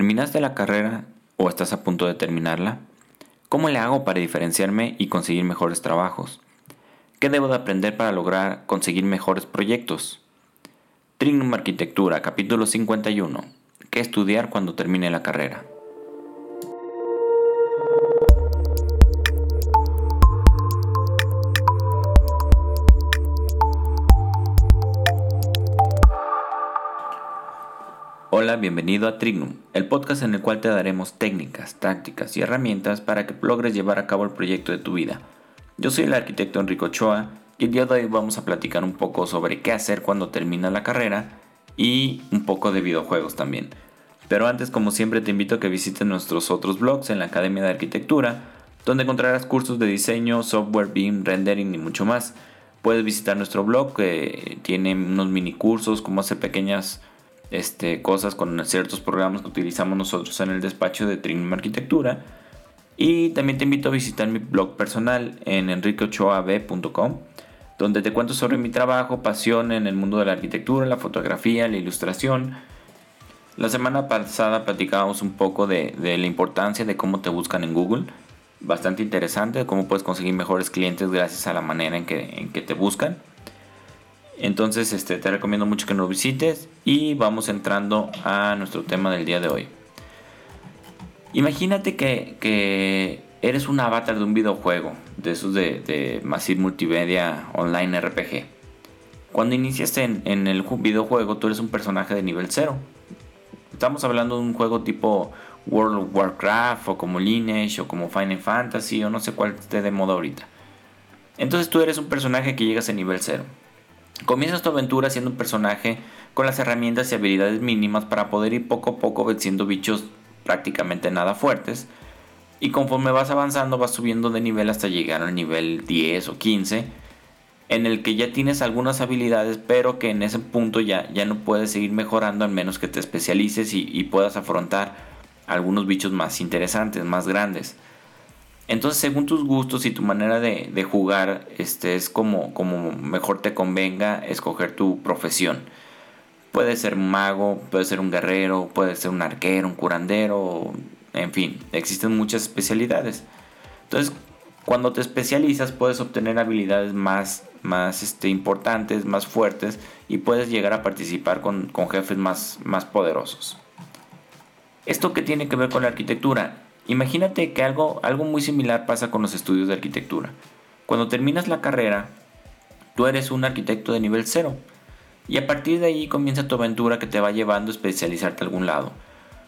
¿Terminaste la carrera o estás a punto de terminarla? ¿Cómo le hago para diferenciarme y conseguir mejores trabajos? ¿Qué debo de aprender para lograr conseguir mejores proyectos? Trignum Arquitectura, capítulo 51. ¿Qué estudiar cuando termine la carrera? Bienvenido a Trignum, el podcast en el cual te daremos técnicas, tácticas y herramientas para que logres llevar a cabo el proyecto de tu vida. Yo soy el arquitecto Enrico Ochoa y el día de hoy vamos a platicar un poco sobre qué hacer cuando termina la carrera y un poco de videojuegos también. Pero antes, como siempre, te invito a que visites nuestros otros blogs en la Academia de Arquitectura, donde encontrarás cursos de diseño, software, BIM, rendering y mucho más. Puedes visitar nuestro blog que tiene unos mini cursos, como hacer pequeñas este, cosas con ciertos programas que utilizamos nosotros en el despacho de Trinum Arquitectura. Y también te invito a visitar mi blog personal en enriqueochoab.com, donde te cuento sobre mi trabajo, pasión en el mundo de la arquitectura, la fotografía, la ilustración. La semana pasada platicábamos un poco de, la importancia de cómo te buscan en Google. Bastante interesante, cómo puedes conseguir mejores clientes gracias a la manera en que, en que te buscan. Entonces este, te recomiendo mucho que nos visites y vamos entrando a nuestro tema del día de hoy. Imagínate que, eres un avatar de un videojuego, de esos de, Massive Multimedia Online RPG. Cuando iniciaste en, en, el videojuego, tú eres un personaje de nivel 0. Estamos hablando de un juego tipo World of Warcraft o como Lineage o como Final Fantasy o no sé cuál esté de moda ahorita. Entonces tú eres un personaje que llegas a nivel 0 Comienzas tu aventura siendo un personaje con las herramientas y habilidades mínimas para poder ir poco a poco venciendo bichos prácticamente nada fuertes. Y conforme vas avanzando vas subiendo de nivel hasta llegar al nivel 10 o 15 en el que ya tienes algunas habilidades pero que en ese punto ya, ya no puedes seguir mejorando al menos que te especialices y, y puedas afrontar algunos bichos más interesantes, más grandes. Entonces, según tus gustos y tu manera de, jugar, este es como, como mejor te convenga escoger tu profesión. Puede ser un mago, puede ser un guerrero, puede ser un arquero, un curandero, en fin, existen muchas especialidades. Entonces, cuando te especializas puedes obtener habilidades más, más este, importantes, más fuertes y puedes llegar a participar con, con jefes más, más poderosos. ¿Esto qué tiene que ver con la arquitectura? Imagínate que algo, algo muy similar pasa con los estudios de arquitectura. Cuando terminas la carrera, tú eres un arquitecto de nivel 0 y a partir de ahí comienza tu aventura que te va llevando a especializarte a algún lado.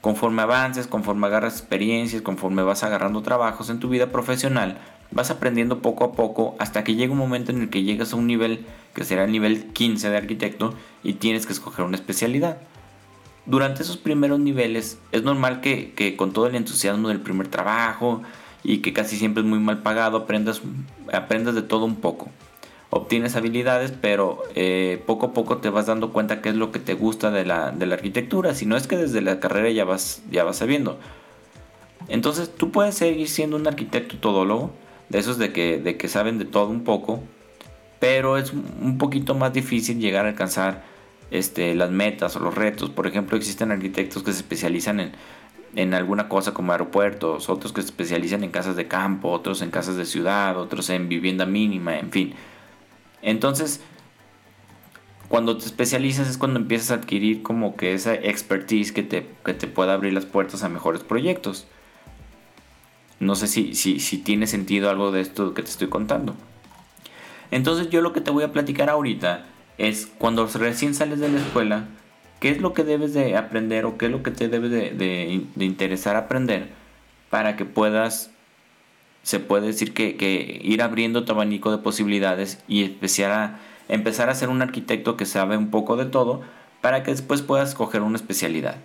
Conforme avances, conforme agarras experiencias, conforme vas agarrando trabajos en tu vida profesional, vas aprendiendo poco a poco hasta que llega un momento en el que llegas a un nivel que será el nivel 15 de arquitecto y tienes que escoger una especialidad durante esos primeros niveles es normal que, con todo el entusiasmo del primer trabajo y que casi siempre es muy mal pagado, aprendas, aprendas de todo un poco. Obtienes habilidades, pero eh, poco a poco te vas dando cuenta qué es lo que te gusta de la, arquitectura. Si no es que desde la carrera ya vas, ya vas sabiendo. Entonces tú puedes seguir siendo un arquitecto todólogo, de esos de que, de que saben de todo un poco, pero es un poquito más difícil llegar a alcanzar este, las metas o los retos. Por ejemplo, existen arquitectos que se especializan en, en alguna cosa como aeropuertos, otros que se especializan en casas de campo, otros en casas de ciudad, otros en vivienda mínima, en fin. Entonces, cuando te especializas es cuando empiezas a adquirir como que esa expertise que te, que te pueda abrir las puertas a mejores proyectos. No sé si, si, si tiene sentido algo de esto que te estoy contando. Entonces yo lo que te voy a platicar ahorita es cuando recién sales de la escuela, qué es lo que debes de aprender o qué es lo que te debe de, interesar aprender para que puedas, se puede decir que, ir abriendo tu abanico de posibilidades y empezar a, empezar a ser un arquitecto que sabe un poco de todo para que después puedas escoger una especialidad.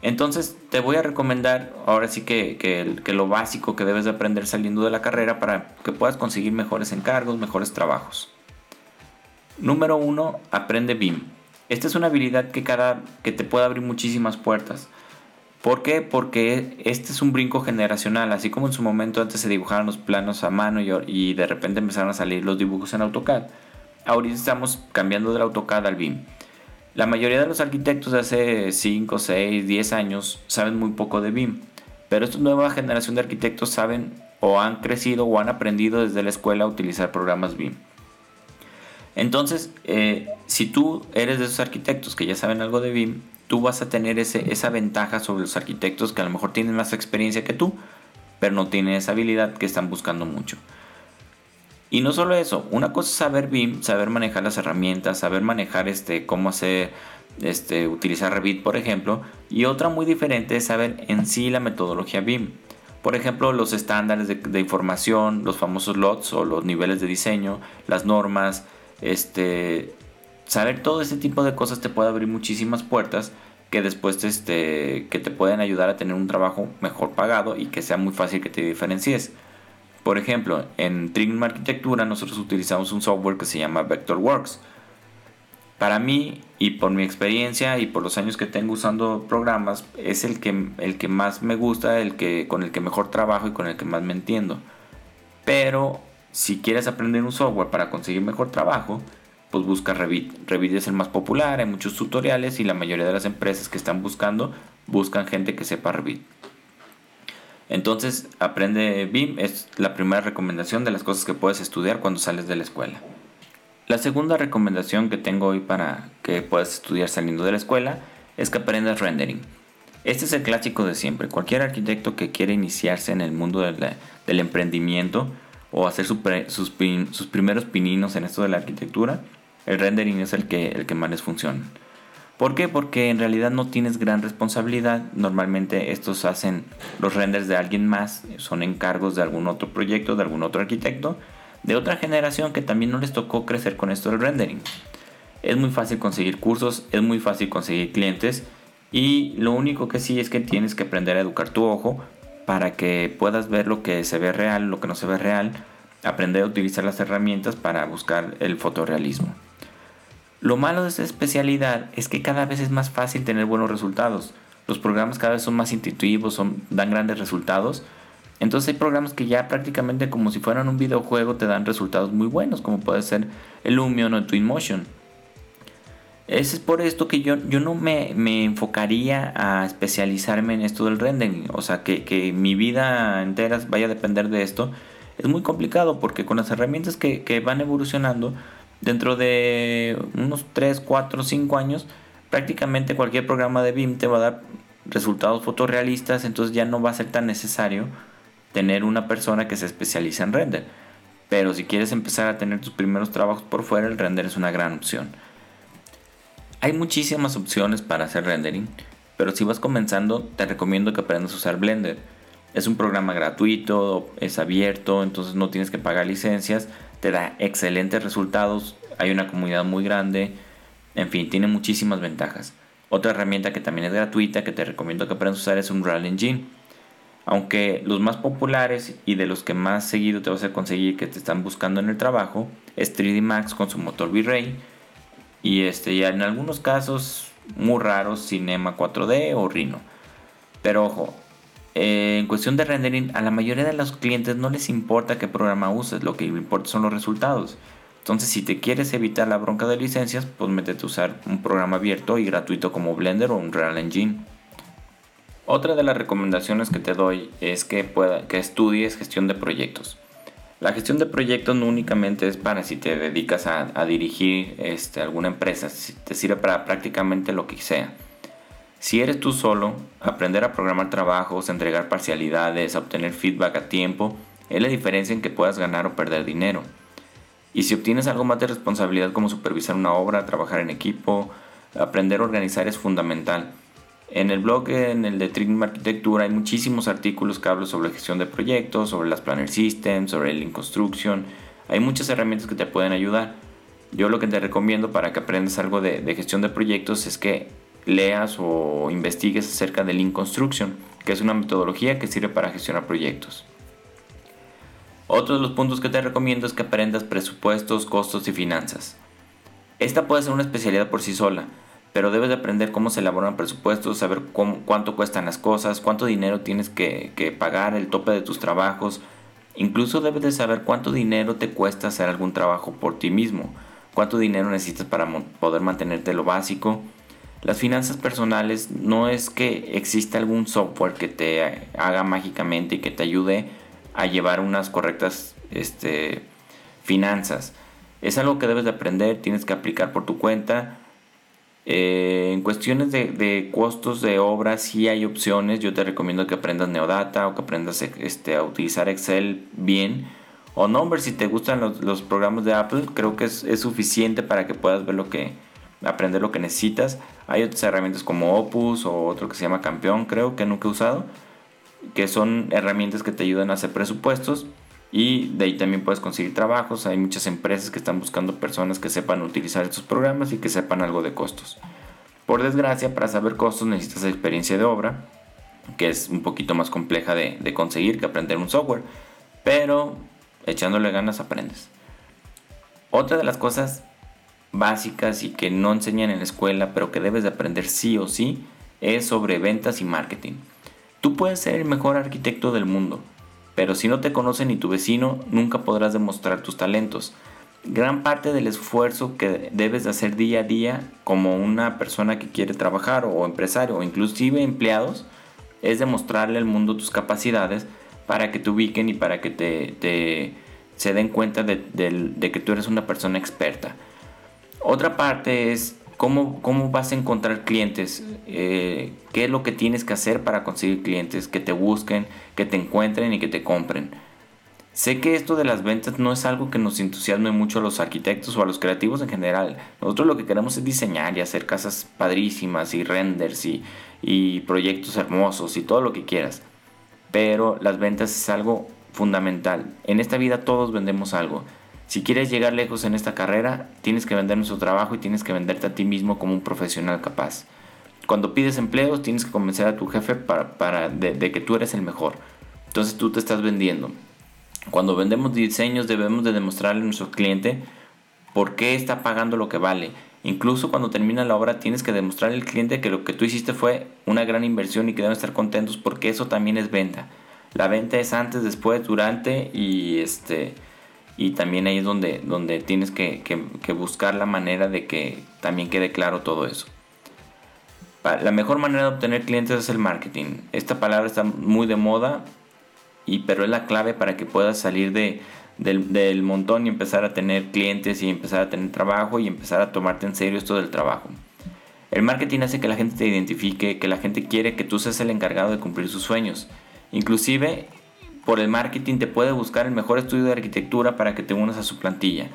Entonces te voy a recomendar ahora sí que, lo básico que debes de aprender saliendo de la carrera para que puedas conseguir mejores encargos, mejores trabajos. Número 1. Aprende BIM. Esta es una habilidad que, cada, que te puede abrir muchísimas puertas. ¿Por qué? Porque este es un brinco generacional. Así como en su momento antes se dibujaban los planos a mano y, y de repente empezaron a salir los dibujos en AutoCAD. Ahorita estamos cambiando del AutoCAD al BIM. La mayoría de los arquitectos de hace 5, 6, 10 años saben muy poco de BIM, pero esta nueva generación de arquitectos saben o han crecido o han aprendido desde la escuela a utilizar programas BIM. Entonces, eh, si tú eres de esos arquitectos que ya saben algo de BIM, tú vas a tener esa ventaja sobre los arquitectos que a lo mejor tienen más experiencia que tú, pero no tienen esa habilidad que están buscando mucho. Y no solo eso, una cosa es saber BIM, saber manejar las herramientas, saber manejar este, cómo hacer, este, utilizar Revit, por ejemplo, y otra muy diferente es saber en sí la metodología BIM. Por ejemplo, los estándares de información, los famosos LOTs o los niveles de diseño, las normas, este, saber todo ese tipo de cosas te puede abrir muchísimas puertas que después este, que te pueden ayudar a tener un trabajo mejor pagado y que sea muy fácil que te diferencies. Por ejemplo, en Trim Arquitectura nosotros utilizamos un software que se llama Vectorworks. Para mí y por mi experiencia y por los años que tengo usando programas, es el que, el que más me gusta, el que, con el que mejor trabajo y con el que más me entiendo. Pero si quieres aprender un software para conseguir mejor trabajo, pues busca Revit. Revit es el más popular, hay muchos tutoriales y la mayoría de las empresas que están buscando buscan gente que sepa Revit. Entonces, aprende BIM es la primera recomendación de las cosas que puedes estudiar cuando sales de la escuela. La segunda recomendación que tengo hoy para que puedas estudiar saliendo de la escuela es que aprendas rendering. Este es el clásico de siempre. Cualquier arquitecto que quiere iniciarse en el mundo del emprendimiento o hacer sus, primeros pininos en esto de la arquitectura, el rendering es el que, el que más les funciona. ¿Por qué? Porque en realidad no tienes gran responsabilidad. Normalmente estos hacen los renders de alguien más, son encargos de algún otro proyecto, de algún otro arquitecto, de otra generación que también no les tocó crecer con esto del rendering. Es muy fácil conseguir cursos, es muy fácil conseguir clientes y lo único que sí es que tienes que aprender a educar tu ojo para que puedas ver lo que se ve real, lo que no se ve real, aprender a utilizar las herramientas para buscar el fotorrealismo. Lo malo de esta especialidad es que cada vez es más fácil tener buenos resultados. Los programas cada vez son más intuitivos, son, dan grandes resultados. Entonces hay programas que ya prácticamente como si fueran un videojuego te dan resultados muy buenos, como puede ser el Lumion o Twinmotion. Es por esto que yo, yo no me, enfocaría a especializarme en esto del rendering. O sea, que, que, mi vida entera vaya a depender de esto. Es muy complicado porque con las herramientas que, que van evolucionando, dentro de unos 3, 4, 5 años, prácticamente cualquier programa de BIM te va a dar resultados fotorrealistas, entonces ya no va a ser tan necesario tener una persona que se especializa en render. Pero si quieres empezar a tener tus primeros trabajos por fuera, el render es una gran opción. Hay muchísimas opciones para hacer rendering, pero si vas comenzando, te recomiendo que aprendas a usar Blender. Es un programa gratuito, es abierto, entonces no tienes que pagar licencias te da excelentes resultados, hay una comunidad muy grande, en fin, tiene muchísimas ventajas. Otra herramienta que también es gratuita que te recomiendo que aprendas a usar es un Unreal Engine. Aunque los más populares y de los que más seguido te vas a conseguir que te están buscando en el trabajo es 3D Max con su motor V-Ray y este ya en algunos casos muy raros Cinema 4D o Rhino. Pero ojo, en cuestión de rendering, a la mayoría de los clientes no les importa qué programa uses, lo que importa son los resultados. Entonces, si te quieres evitar la bronca de licencias, pues métete a usar un programa abierto y gratuito como Blender o Unreal Engine. Otra de las recomendaciones que te doy es que, pueda, que estudies gestión de proyectos. La gestión de proyectos no únicamente es para si te dedicas a, dirigir este, alguna empresa, te sirve para prácticamente lo que sea. Si eres tú solo, aprender a programar trabajos, entregar parcialidades, obtener feedback a tiempo, es la diferencia en que puedas ganar o perder dinero. Y si obtienes algo más de responsabilidad como supervisar una obra, trabajar en equipo, aprender a organizar es fundamental. En el blog, en el de Trim Arquitectura, hay muchísimos artículos que hablan sobre gestión de proyectos, sobre las Planner Systems, sobre el Construction. Hay muchas herramientas que te pueden ayudar. Yo lo que te recomiendo para que aprendas algo de, gestión de proyectos es que leas o investigues acerca de Lean Construction, que es una metodología que sirve para gestionar proyectos. Otro de los puntos que te recomiendo es que aprendas presupuestos, costos y finanzas. Esta puede ser una especialidad por sí sola, pero debes de aprender cómo se elaboran presupuestos, saber cuánto cuestan las cosas, cuánto dinero tienes que, que pagar, el tope de tus trabajos. Incluso debes de saber cuánto dinero te cuesta hacer algún trabajo por ti mismo cuánto dinero necesitas para poder mantenerte lo básico. Las finanzas personales no es que exista algún software que te haga mágicamente y que te ayude a llevar unas correctas este, finanzas. Es algo que debes de aprender, tienes que aplicar por tu cuenta. Eh, en cuestiones de, costos de obra sí hay opciones. Yo te recomiendo que aprendas Neodata o que aprendas este, a utilizar Excel bien o Number si te gustan los, programas de Apple, creo que es, suficiente para que puedas ver lo que, aprender lo que necesitas. Hay otras herramientas como Opus o otro que se llama Campeón, creo que nunca he usado, que son herramientas que te ayudan a hacer presupuestos y de ahí también puedes conseguir trabajos. Hay muchas empresas que están buscando personas que sepan utilizar estos programas y que sepan algo de costos. Por desgracia, para saber costos necesitas experiencia de obra, que es un poquito más compleja de, conseguir que aprender un software. Pero echándole ganas aprendes. Otra de las cosas básicas y que no enseñan en la escuela, pero que debes de aprender sí o sí, es sobre ventas y marketing. Tú puedes ser el mejor arquitecto del mundo, pero si no te conoce ni tu vecino, nunca podrás demostrar tus talentos. Gran parte del esfuerzo que debes de hacer día a día como una persona que quiere trabajar o empresario o inclusive empleados es demostrarle al mundo tus capacidades para que te ubiquen y para que te, se den cuenta de, que tú eres una persona experta. Otra parte es cómo, cómo vas a encontrar clientes, eh, qué es lo que tienes que hacer para conseguir clientes, que te busquen, que te encuentren y que te compren. Sé que esto de las ventas no es algo que nos entusiasme mucho a los arquitectos o a los creativos en general. Nosotros lo que queremos es diseñar y hacer casas padrísimas y renders y, y proyectos hermosos y todo lo que quieras pero las ventas es algo fundamental. En esta vida todos vendemos algo. Si quieres llegar lejos en esta carrera, tienes que vender nuestro trabajo y tienes que venderte a ti mismo como un profesional capaz. Cuando pides empleos, tienes que convencer a tu jefe para, de, que tú eres el mejor. Entonces tú te estás vendiendo. Cuando vendemos diseños debemos de demostrarle a nuestro cliente por qué está pagando lo que vale. Incluso cuando termina la obra tienes que demostrarle al cliente que lo que tú hiciste fue una gran inversión y que deben estar contentos porque eso también es venta. La venta es antes, después, durante y este y también ahí es donde, donde tienes que, buscar la manera de que también quede claro todo eso. La mejor manera de obtener clientes es el marketing. Esta palabra está muy de moda, y, pero es la clave para que puedas salir de, del, montón y empezar a tener clientes y empezar a tener trabajo y empezar a tomarte en serio esto del trabajo. El marketing hace que la gente te identifique, que la gente quiere que tú seas el encargado de cumplir sus sueños. Inclusive por el marketing te puede buscar el mejor estudio de arquitectura para que te unas a su plantilla.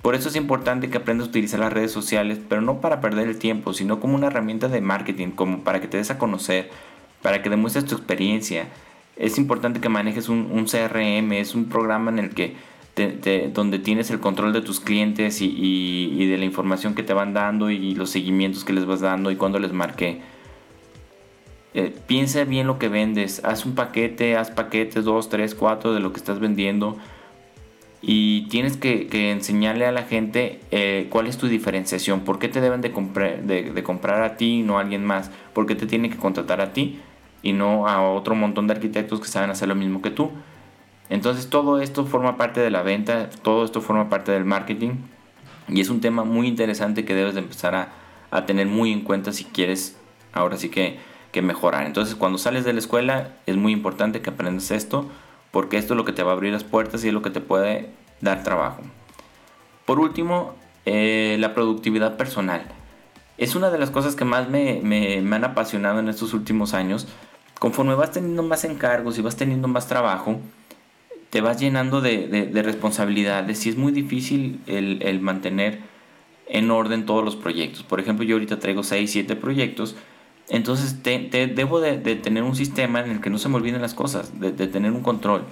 Por eso es importante que aprendas a utilizar las redes sociales, pero no para perder el tiempo, sino como una herramienta de marketing, como para que te des a conocer, para que demuestres tu experiencia, es importante que manejes un, CRM, es un programa en el que donde tienes el control de tus clientes y, de la información que te van dando y los seguimientos que les vas dando y cuando les marqué. Eh, piensa bien lo que vendes, haz un paquete, haz paquetes 2, 3, 4 de lo que estás vendiendo y tienes que, enseñarle a la gente eh, cuál es tu diferenciación, por qué te deben de comprar a ti y no a alguien más, por qué te tienen que contratar a ti y no a otro montón de arquitectos que saben hacer lo mismo que tú. Entonces todo esto forma parte de la venta, todo esto forma parte del marketing y es un tema muy interesante que debes de empezar a, a tener muy en cuenta si quieres ahora sí que, que, mejorar. Entonces cuando sales de la escuela es muy importante que aprendas esto porque esto es lo que te va a abrir las puertas y es lo que te puede dar trabajo. Por último, eh, la productividad personal. Es una de las cosas que más me, me, han apasionado en estos últimos años conforme vas teniendo más encargos y vas teniendo más trabajo, te vas llenando de, responsabilidades y es muy difícil el, mantener en orden todos los proyectos. Por ejemplo, yo ahorita traigo 6, 7 proyectos, entonces te, debo de, tener un sistema en el que no se me olviden las cosas, de, tener un control,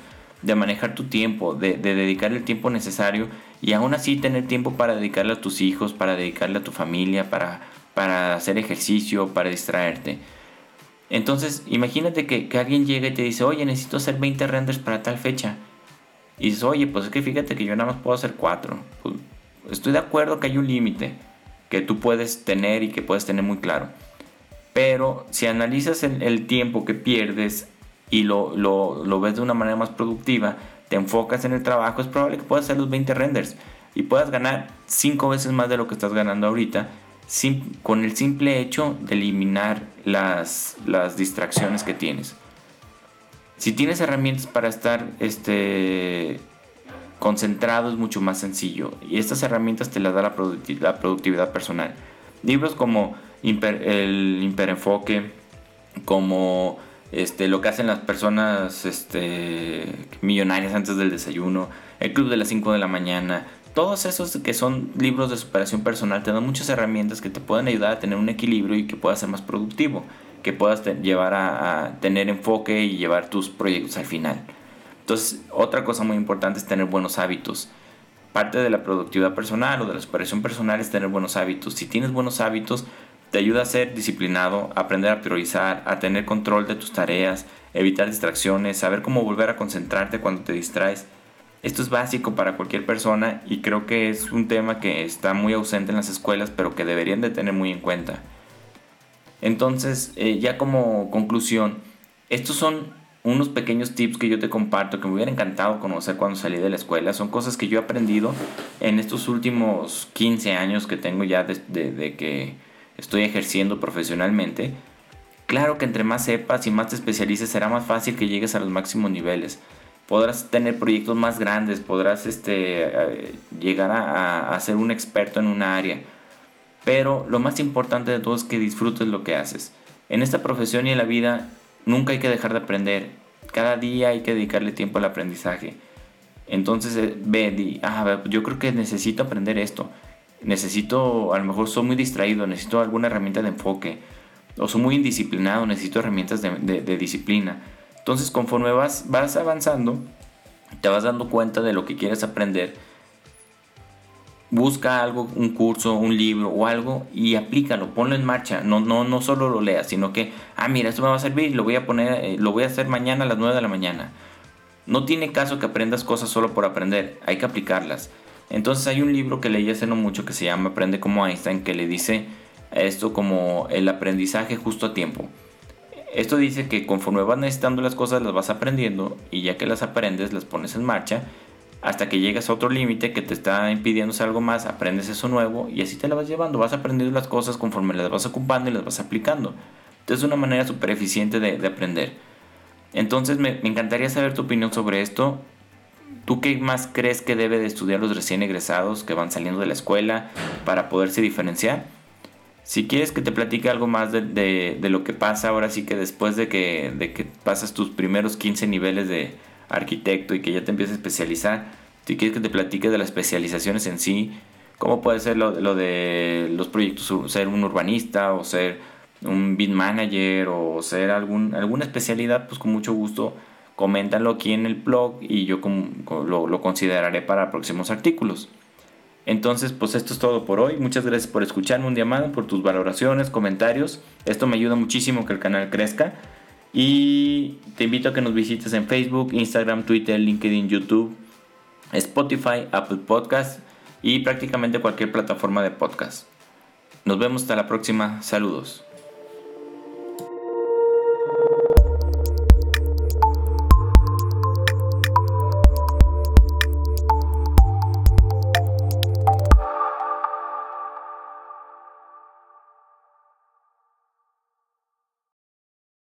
de manejar tu tiempo, de, dedicar el tiempo necesario y aún así tener tiempo para dedicarle a tus hijos, para dedicarle a tu familia, para, para hacer ejercicio, para distraerte. Entonces, imagínate que, alguien llega y te dice, oye, necesito hacer 20 renders para tal fecha. Y dices, oye, pues es que fíjate que yo nada más puedo hacer 4. Pues, estoy de acuerdo que hay un límite que tú puedes tener y que puedes tener muy claro. Pero si analizas el, tiempo que pierdes y lo, lo, ves de una manera más productiva, te enfocas en el trabajo, es probable que puedas hacer los 20 renders. y puedas ganar cinco veces más de lo que estás ganando ahorita con el simple hecho de eliminar las, las distracciones que tienes. Si tienes herramientas para estar este, concentrado es mucho más sencillo y estas herramientas te las da la, productividad personal. Libros como el hiperenfoque, como este, lo que hacen las personas este, millonarias antes del desayuno, el club de las 5 de la mañana, todos esos que son libros de superación personal te dan muchas herramientas que te pueden ayudar a tener un equilibrio y que puedas ser más productivo, que puedas llevar a, tener enfoque y llevar tus proyectos al final. Entonces, otra cosa muy importante es tener buenos hábitos. Parte de la productividad personal o de la superación personal es tener buenos hábitos. Si tienes buenos hábitos, te ayuda a ser disciplinado, aprender a priorizar, a tener control de tus tareas, evitar distracciones, saber cómo volver a concentrarte cuando te distraes esto es básico para cualquier persona y creo que es un tema que está muy ausente en las escuelas, pero que deberían de tener muy en cuenta. Entonces, eh, ya como conclusión, estos son unos pequeños tips que yo te comparto que me hubiera encantado conocer cuando salí de la escuela. Son cosas que yo he aprendido en estos últimos 15 años que tengo ya de que estoy ejerciendo profesionalmente. Claro que entre más sepas y más te especialices será más fácil que llegues a los máximos niveles podrás tener proyectos más grandes, podrás este, eh, llegar a, ser un experto en una área. Pero lo más importante de todo es que disfrutes lo que haces. En esta profesión y en la vida nunca hay que dejar de aprender. Cada día hay que dedicarle tiempo al aprendizaje. Entonces eh, ve, di, ah, yo creo que necesito aprender esto. Necesito, a lo mejor soy muy distraído, necesito alguna herramienta de enfoque. O soy muy indisciplinado, necesito herramientas de disciplina entonces conforme vas, vas avanzando, te vas dando cuenta de lo que quieres aprender. Busca algo, un curso, un libro o algo y aplícalo, ponlo en marcha. No, no, no solo lo leas, sino que, ah, mira, esto me va a servir lo voy a poner, eh, lo voy a hacer mañana a las 9 de la mañana. No tiene caso que aprendas cosas solo por aprender, hay que aplicarlas. Entonces hay un libro que leí hace no mucho que se llama Aprende como Einstein que le dice esto como el aprendizaje justo a tiempo. Esto dice que conforme vas necesitando las cosas las vas aprendiendo y ya que las aprendes las pones en marcha hasta que llegas a otro límite que te está impidiendo hacer algo más, aprendes eso nuevo y así te la vas llevando, vas aprendiendo las cosas conforme las vas ocupando y las vas aplicando. Entonces es una manera súper eficiente de, aprender. Entonces me encantaría saber tu opinión sobre esto. ¿Tú qué más crees que debe de estudiar los recién egresados que van saliendo de la escuela para poderse diferenciar? Si quieres que te platique algo más de, lo que pasa ahora sí que después de que, de que pasas tus primeros 15 niveles de arquitecto y que ya te empiezas a especializar, si quieres que te platique de las especializaciones en sí, cómo puede ser lo, lo de los proyectos, ser un urbanista o ser un beat manager o ser algún, alguna especialidad, pues con mucho gusto coméntalo aquí en el blog y yo lo, consideraré para próximos artículos. Entonces, pues esto es todo por hoy. Muchas gracias por escucharme un día más, por tus valoraciones, comentarios. Esto me ayuda muchísimo que el canal crezca. Y te invito a que nos visites en Facebook, Instagram, Twitter, LinkedIn, YouTube, Spotify, Apple Podcast y prácticamente cualquier plataforma de podcast. Nos vemos hasta la próxima. Saludos.